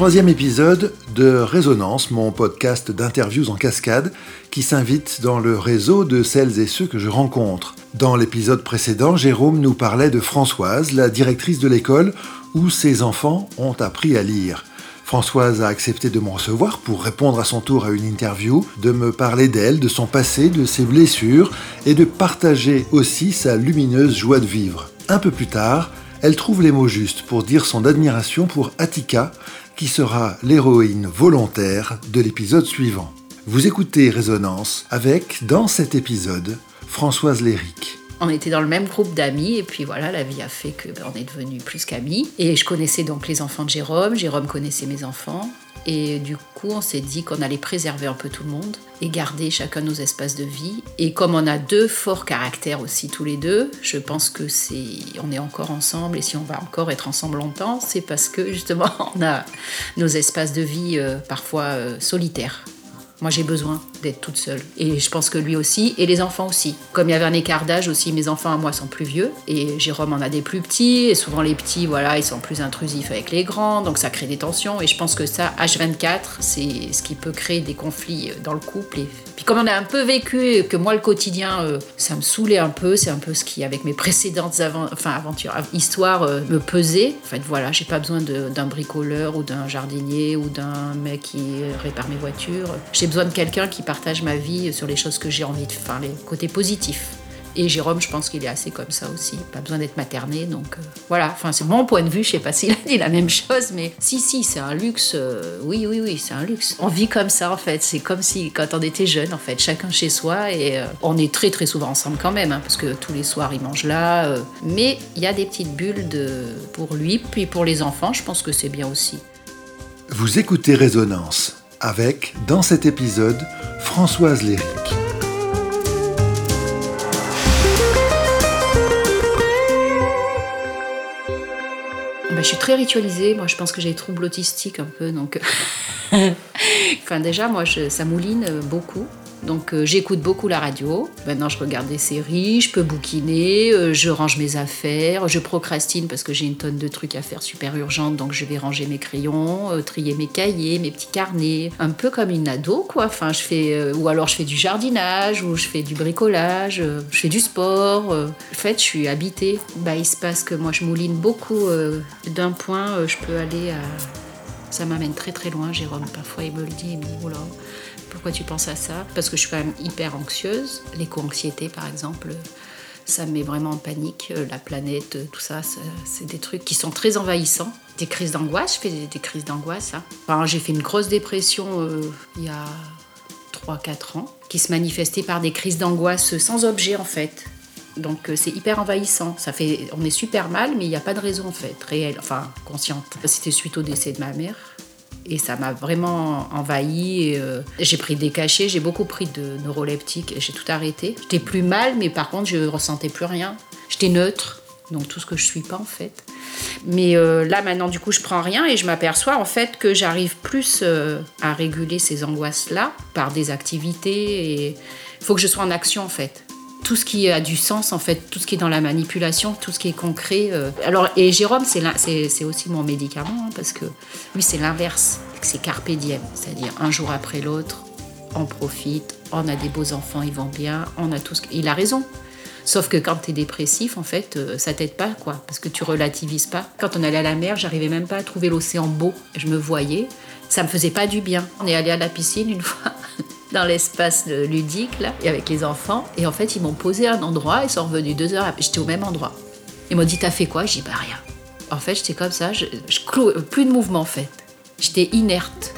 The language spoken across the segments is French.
Troisième épisode de Résonance, mon podcast d'interviews en cascade qui s'invite dans le réseau de celles et ceux que je rencontre. Dans l'épisode précédent, Jérôme nous parlait de Françoise, la directrice de l'école où ses enfants ont appris à lire. Françoise a accepté de me recevoir pour répondre à son tour à une interview, de me parler d'elle, de son passé, de ses blessures et de partager aussi sa lumineuse joie de vivre. Un peu plus tard, elle trouve les mots justes pour dire son admiration pour Attika, qui sera l'héroïne volontaire de l'épisode suivant. Vous écoutez Résonance avec, dans cet épisode, Françoise Léric. On était dans le même groupe d'amis et puis voilà, la vie a fait que ben, est devenus plus qu'amis. Et je connaissais donc les enfants de Jérôme, Jérôme connaissait mes enfants. Et du coup, on s'est dit qu'on allait préserver un peu tout le monde et garder chacun nos espaces de vie. Et comme on a deux forts caractères aussi tous les deux, je pense que c'est, on est encore ensemble et si on va encore être ensemble longtemps, c'est parce que justement on a nos espaces de vie euh, parfois euh, solitaires. Moi, j'ai besoin d'être toute seule. Et je pense que lui aussi, et les enfants aussi. Comme il y avait un écart d'âge aussi, mes enfants à moi sont plus vieux, et Jérôme en a des plus petits, et souvent les petits, voilà, ils sont plus intrusifs avec les grands, donc ça crée des tensions. Et je pense que ça, H24, c'est ce qui peut créer des conflits dans le couple et puis comme on a un peu vécu, que moi le quotidien, euh, ça me saoulait un peu, c'est un peu ce qui, avec mes précédentes enfin, aventures, histoires, euh, me pesait. En fait, voilà, j'ai pas besoin d'un bricoleur ou d'un jardinier ou d'un mec qui répare mes voitures. J'ai besoin de quelqu'un qui partage ma vie sur les choses que j'ai envie de faire, les côtés positifs. Et Jérôme, je pense qu'il est assez comme ça aussi. Pas besoin d'être materné. Donc euh, voilà, enfin, c'est mon point de vue. Je sais pas s'il a dit la même chose, mais si, si, c'est un luxe. Euh, oui, oui, oui, c'est un luxe. On vit comme ça en fait. C'est comme si quand on était jeune en fait, chacun chez soi. Et euh, on est très, très souvent ensemble quand même, hein, parce que tous les soirs, il mange là. mais il y a des petites bulles de... pour lui, puis pour les enfants, je pense que c'est bien aussi. Vous écoutez Résonance avec, dans cet épisode, Françoise Léric. Bah, je suis très ritualisée. Moi, je pense que j'ai des troubles autistiques un peu. Donc, enfin, déjà, moi, ça mouline beaucoup. Donc euh, j'écoute beaucoup la radio. Maintenant je regarde des séries, je peux bouquiner, euh, je range mes affaires, je procrastine parce que j'ai une tonne de trucs à faire super urgentes. Donc je vais ranger mes crayons, euh, trier mes cahiers, mes petits carnets, un peu comme une ado quoi. Enfin je fais ou alors je fais du jardinage ou je fais du bricolage, je fais du sport. En fait je suis habitée. Bah il se passe que moi je mouline beaucoup d'un point. je peux aller à ça m'amène très très loin, Jérôme. Parfois, il me le dit, il oh pourquoi tu penses à ça? Parce que je suis quand même hyper anxieuse. L'éco-anxiété, par exemple, ça me met vraiment en panique. Euh, la planète, euh, tout ça, c'est des trucs qui sont très envahissants. Des crises d'angoisse, je fais des, crises d'angoisse. Hein. j'ai fait une grosse dépression euh, il y a 3-4 ans, qui se manifestait par des crises d'angoisse sans objet en fait. Donc c'est hyper envahissant. Ça fait, on est super mal, mais il n'y a pas de raison en fait réelle, enfin consciente. C'était suite au décès de ma mère et ça m'a vraiment envahi. Euh, j'ai pris des cachets, j'ai beaucoup pris de neuroleptiques j'ai tout arrêté. J'étais plus mal, mais par contre, je ressentais plus rien. J'étais neutre, donc tout ce que je suis pas en fait. Mais euh, là maintenant, du coup, je prends rien et je m'aperçois en fait que j'arrive plus euh, à réguler ces angoisses-là par des activités. Il faut que je sois en action en fait tout ce qui a du sens, en fait, tout ce qui est dans la manipulation, tout ce qui est concret. Euh. Alors, et Jérôme, c'est aussi mon médicament, hein, parce que lui, c'est l'inverse. C'est carpe diem, c'est-à-dire un jour après l'autre, on profite, on a des beaux enfants, ils vont bien, on a tout ce... Il a raison. Sauf que quand tu es dépressif, en fait, euh, ça t'aide pas, quoi, parce que tu relativises pas. Quand on allait à la mer, j'arrivais même pas à trouver l'océan beau. Je me voyais, ça me faisait pas du bien. On est allé à la piscine une fois dans l'espace ludique, là, et avec les enfants. Et en fait, ils m'ont posé un endroit, ils sont revenus deux heures après. J'étais au même endroit. Ils m'ont dit T'as fait quoi J'ai dit Bah rien. En fait, j'étais comme ça, je, plus de mouvement en fait. J'étais inerte.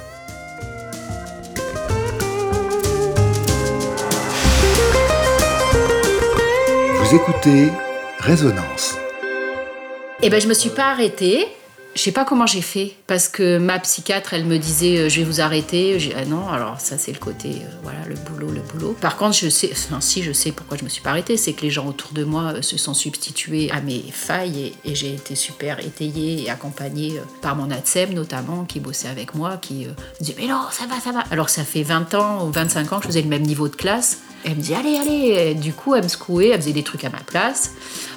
Vous écoutez Résonance. Eh ben, je me suis pas arrêtée. Je sais pas comment j'ai fait parce que ma psychiatre, elle me disait euh, je vais vous arrêter. J'ai ah non, alors ça c'est le côté euh, voilà le boulot, le boulot. Par contre, je sais, enfin si je sais pourquoi je me suis pas arrêtée, c'est que les gens autour de moi euh, se sont substitués à mes failles et, j'ai été super étayée et accompagnée par mon ATSEM notamment qui bossait avec moi, qui disait mais non ça va, ça va. Alors ça fait 20 ans ou 25 ans que je faisais le même niveau de classe Elle me dit allez, allez. du coup, elle me secouait, elle faisait des trucs à ma place.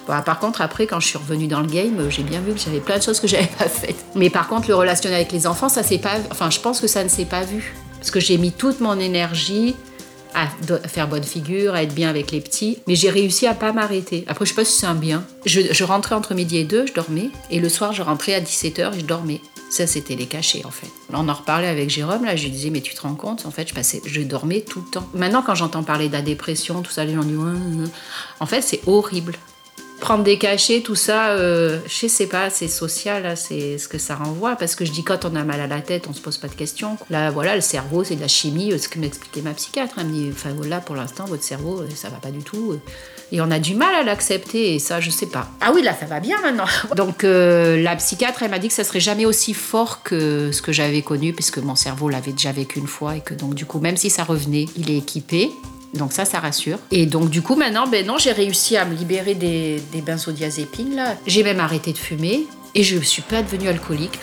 par contre, après, quand je suis revenue dans le game, j'ai bien vu que j'avais plein de choses que j'avais pas faites. Mais par contre, le relationnel avec les enfants, ça c'est pas. Enfin, je pense que ça ne s'est pas vu. Parce que j'ai mis toute mon énergie à faire bonne figure, à être bien avec les petits, mais j'ai réussi à pas m'arrêter. Après, je sais pas si c'est un bien. Je, rentrais entre midi et deux, je dormais, et le soir, je rentrais à 17h et je dormais. Ça, c'était les cachets, en fait. On en reparlait avec Jérôme, là, je lui disais, mais tu te rends compte, en fait, je, passais, je dormais tout le temps. Maintenant, quand j'entends parler de la dépression, tout ça, les gens disent, en fait, c'est horrible prendre des cachets, tout ça, euh, je sais pas, c'est social, c'est ce que ça renvoie. Parce que je dis, quand on a mal à la tête, on se pose pas de questions. Là, voilà, le cerveau, c'est de la chimie, euh, ce que m'expliquait ma psychiatre. Elle me dit, enfin, voilà, pour l'instant, votre cerveau, euh, ça va pas du tout. Et on a du mal à l'accepter, et ça, je sais pas. Ah oui, là, ça va bien maintenant. Donc, la psychiatre, elle m'a dit que ça serait jamais aussi fort que ce que j'avais connu, puisque mon cerveau l'avait déjà vécu une fois, et que donc, du coup, même si ça revenait, il est équipé. Donc ça, ça rassure. Et donc du coup, maintenant, ben non, j'ai réussi à me libérer des, des benzodiazépines là. J'ai même arrêté de fumer et je ne suis pas devenue alcoolique.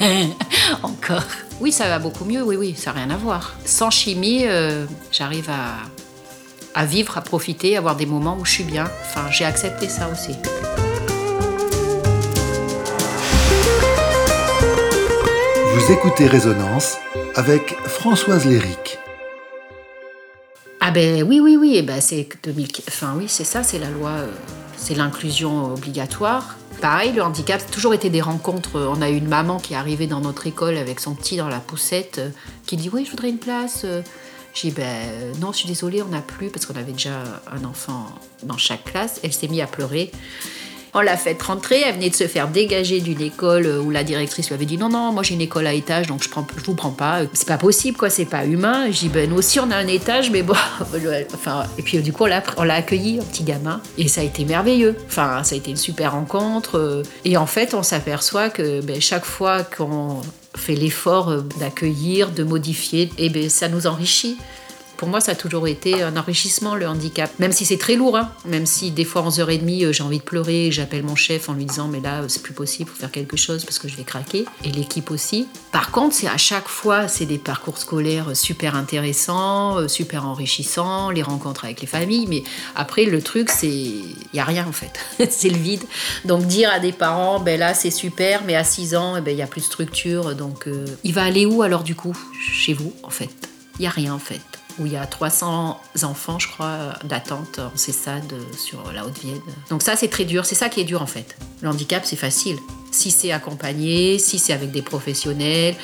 Encore. Oui, ça va beaucoup mieux. Oui, oui, ça n'a rien à voir. Sans chimie, euh, j'arrive à, à vivre, à profiter, à avoir des moments où je suis bien. Enfin, j'ai accepté ça aussi. Vous écoutez Résonance avec Françoise Léric. Ah ben oui, oui, oui, et ben c'est 2000... Enfin oui, c'est ça, c'est la loi, euh, c'est l'inclusion obligatoire. Pareil, le handicap, c'est toujours été des rencontres. On a eu une maman qui est arrivée dans notre école avec son petit dans la poussette, euh, qui dit oui, je voudrais une place. Euh. J'ai dit ben non, je suis désolée, on n'a plus parce qu'on avait déjà un enfant dans chaque classe. Elle s'est mise à pleurer. On l'a fait rentrer, elle venait de se faire dégager d'une école où la directrice lui avait dit non, non, moi j'ai une école à étage, donc je ne vous prends pas. C'est pas possible, quoi, c'est pas humain. J'ai dit ben nous aussi on a un étage, mais bon. enfin, et puis du coup on l'a, accueilli, un petit gamin, et ça a été merveilleux. Enfin, ça a été une super rencontre. Et en fait, on s'aperçoit que ben, chaque fois qu'on fait l'effort d'accueillir, de modifier, et ben, ça nous enrichit. Pour moi, ça a toujours été un enrichissement, le handicap. Même si c'est très lourd, hein. même si des fois, 11h30, euh, j'ai envie de pleurer, j'appelle mon chef en lui disant Mais là, c'est plus possible, faut faire quelque chose parce que je vais craquer. Et l'équipe aussi. Par contre, c'est à chaque fois, c'est des parcours scolaires super intéressants, euh, super enrichissants, les rencontres avec les familles. Mais après, le truc, c'est. Il n'y a rien en fait. c'est le vide. Donc, dire à des parents Ben là, c'est super, mais à 6 ans, eh ben, il n'y a plus de structure. Donc, euh, il va aller où alors du coup? Chez vous, en fait. Il n'y a rien en fait où il y a 300 enfants, je crois, d'attente en CESAD sur la Haute-Vienne. Donc ça, c'est très dur. C'est ça qui est dur, en fait. Le handicap, c'est facile. Si c'est accompagné, si c'est avec des professionnels.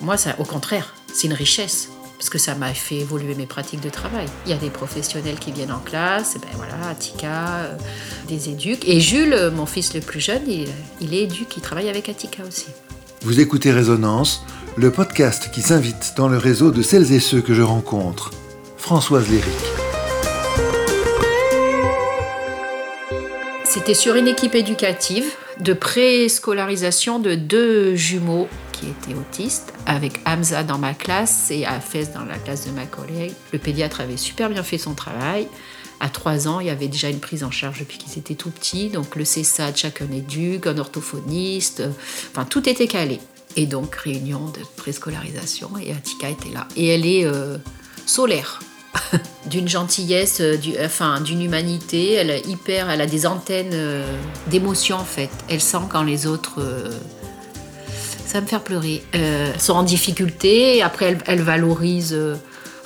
Moi, ça, au contraire, c'est une richesse. Parce que ça m'a fait évoluer mes pratiques de travail. Il y a des professionnels qui viennent en classe, ben voilà, Attica, euh, des éduques. Et Jules, mon fils le plus jeune, il, est éduque, il travaille avec Attica aussi. Vous écoutez Résonance, le podcast qui s'invite dans le réseau de celles et ceux que je rencontre. Françoise Léric. C'était sur une équipe éducative de préscolarisation de deux jumeaux qui étaient autistes, avec Hamza dans ma classe et Afez dans la classe de ma collègue. Le pédiatre avait super bien fait son travail. À trois ans, il y avait déjà une prise en charge depuis qu'ils étaient tout petits. Donc le CESAD, chacun éduque, un orthophoniste, enfin tout était calé. Et donc, réunion de préscolarisation, et Atika était là. Et elle est euh, solaire, d'une gentillesse, euh, enfin, d'une humanité. Elle, est hyper, elle a des antennes euh, d'émotion, en fait. Elle sent quand les autres... ça va me faire pleurer. sont en difficulté, après, elle valorise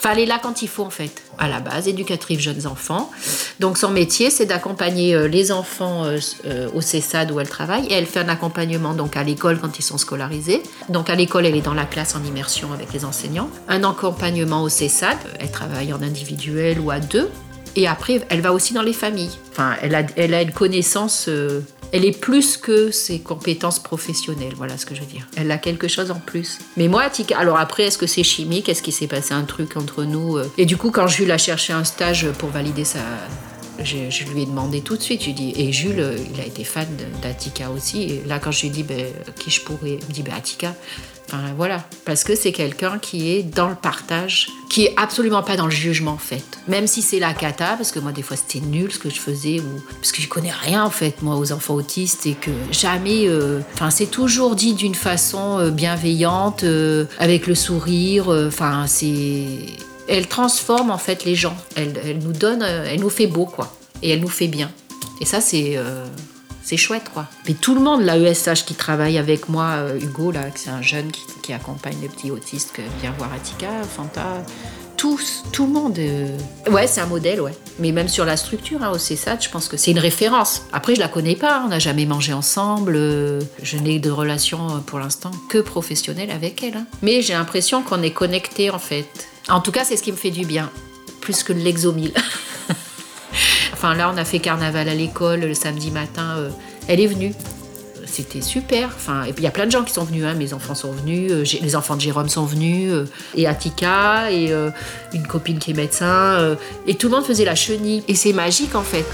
Enfin, elle est là quand il faut en fait, à la base, éducatrice jeunes enfants. Donc son métier, c'est d'accompagner euh, les enfants euh, euh, au CESAD où elle travaille et elle fait un accompagnement donc à l'école quand ils sont scolarisés. Donc à l'école, elle est dans la classe en immersion avec les enseignants. Un accompagnement au CESAD, elle travaille en individuel ou à deux. Et après, elle va aussi dans les familles. Enfin, elle a, elle a une connaissance elle est plus que ses compétences professionnelles, voilà ce que je veux dire. Elle a quelque chose en plus. Mais moi, Tika, alors après, est-ce que c'est chimique? Est-ce qu'il s'est passé un truc entre nous euh? Et du coup, quand Jules a cherché un stage pour valider sa, je, lui ai demandé tout de suite, je dit, et Jules, euh, il a été fan d'Atika aussi. Et là, quand je lui ai dit, ben, qui je pourrais, il me dit, ben, Attika. Enfin, voilà. Parce que c'est quelqu'un qui est dans le partage, qui est absolument pas dans le jugement, en fait. Même si c'est la cata, parce que moi, des fois, c'était nul ce que je faisais, ou, parce que je connais rien, en fait, moi, aux enfants autistes, et que jamais. Euh, enfin, c'est toujours dit d'une façon euh, bienveillante, avec le sourire. Enfin, c'est Elle transforme en fait les gens. Elle, elle nous donne, euh, elle nous fait beau quoi. Et elle nous fait bien. Et ça c'est euh, c'est chouette quoi. Mais tout le monde, l'AESH qui travaille avec moi, euh, Hugo là, c'est un jeune qui, accompagne les petits autistes que vient voir Attica, Fanta, tous, tout le monde. euh, Ouais, c'est un modèle, ouais. Mais même sur la structure, hein, au CESAT, je pense que c'est une référence. Après, je la connais pas, on n'a jamais mangé ensemble. euh, Je n'ai de relation pour l'instant que professionnelle avec elle. hein. Mais j'ai l'impression qu'on est connectés en fait. En tout cas, c'est ce qui me fait du bien, plus que l'exomile. enfin, là, on a fait carnaval à l'école le samedi matin. euh, elle est venue. C'était super. Enfin, il y a plein de gens qui sont venus. hein. Mes enfants sont venus, euh, les enfants de Jérôme sont venus, euh, et Attica, et une copine qui est médecin. et tout le monde faisait la chenille. Et c'est magique en fait.